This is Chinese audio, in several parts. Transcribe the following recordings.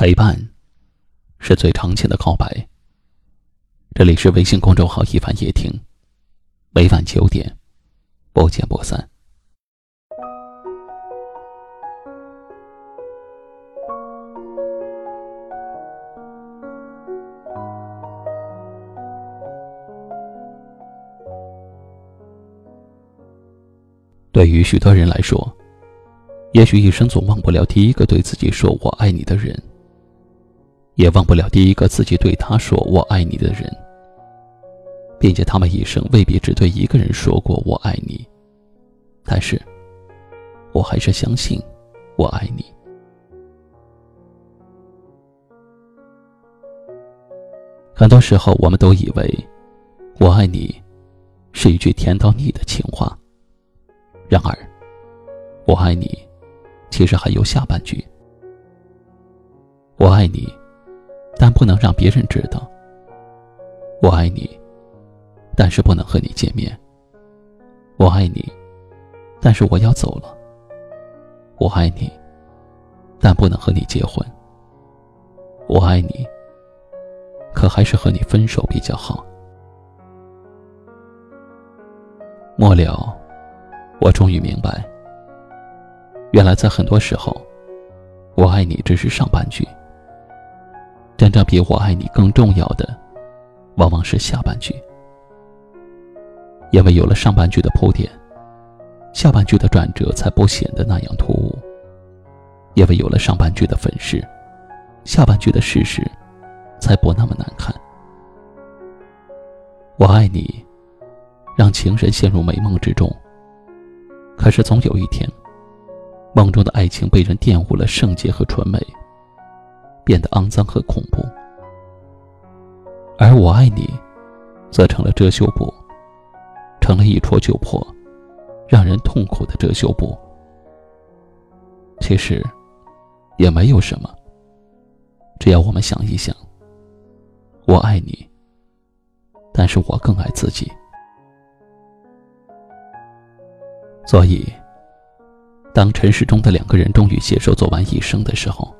陪伴，是最长情的告白。这里是微信公众号“一凡夜听”，每晚九点，不见不散。对于许多人来说，也许一生总忘不了第一个对自己说“我爱你”的人，也忘不了第一个自己对他说“我爱你”的人，并且他们一生未必只对一个人说过“我爱你”。但是，我还是相信，我爱你。很多时候，我们都以为“我爱你”是一句甜到腻的情话。然而，“我爱你”。其实还有下半句：“我爱你，但不能让别人知道。我爱你，但是不能和你见面。我爱你，但是我要走了。我爱你，但不能和你结婚。我爱你，可还是和你分手比较好。”末了，我终于明白。原来，在很多时候，我爱你只是上半句。真正比我爱你更重要的，往往是下半句。因为有了上半句的铺垫，下半句的转折才不显得那样突兀。因为有了上半句的粉饰，下半句的事实才不那么难看。我爱你，让情人陷入美梦之中。可是，总有一天。梦中的爱情被人玷污了圣洁和纯美，变得肮脏和恐怖，而我爱你，则成了遮羞布，成了一戳就破、让人痛苦的遮羞布。其实，也没有什么，只要我们想一想，我爱你，但是我更爱自己，所以。当尘世中的两个人终于携手走完一生的时候，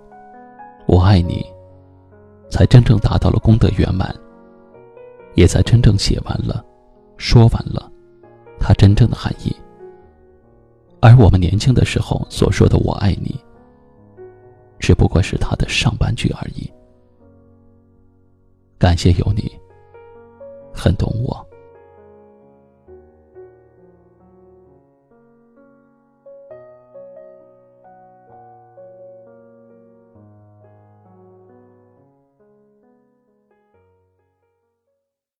我爱你，才真正达到了功德圆满，也才真正写完了，说完了，它真正的含义。而我们年轻的时候所说的“我爱你”，只不过是它的上半句而已。感谢有你，很懂我。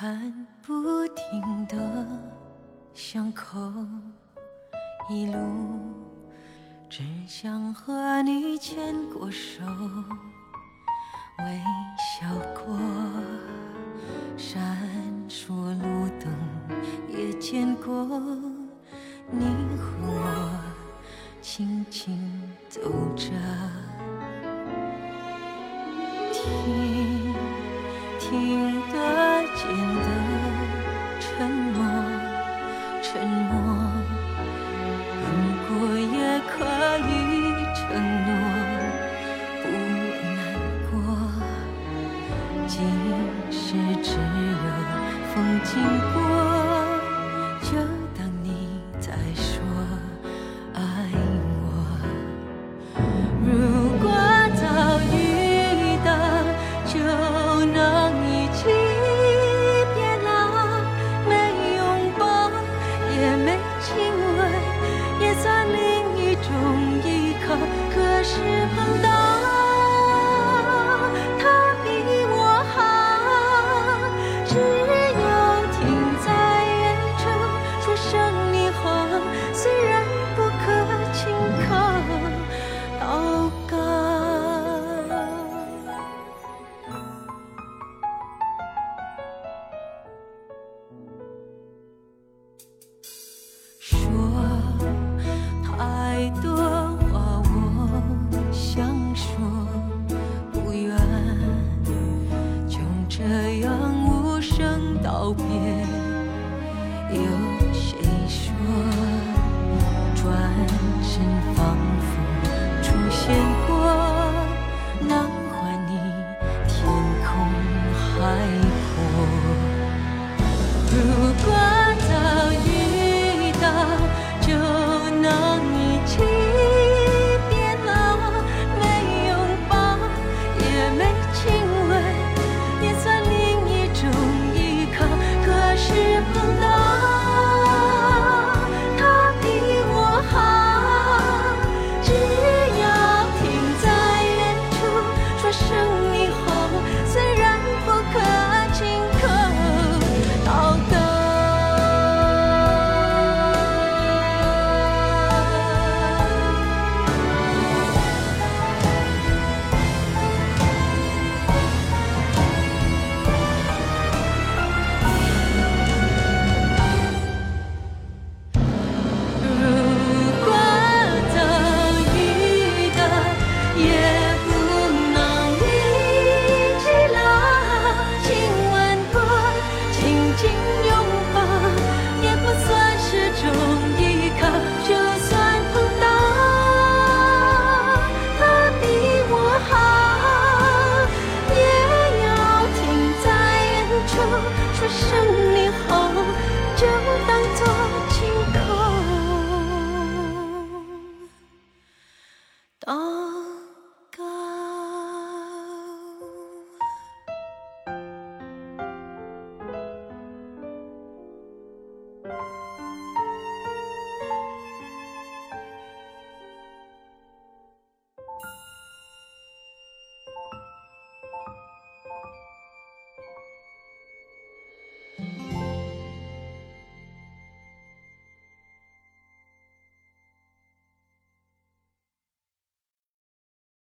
看不停的巷口，一路只想和你牵过手，微笑过，闪烁路灯也见过，你和我轻轻走着，听听经过就当你在说爱我如果早遇到就能一起变老。没拥抱也没亲吻也算另一种依靠。可是碰到他比我好。太阳无声道别。有谁说转身仿佛出现过，能还你天空海阔？如果。等到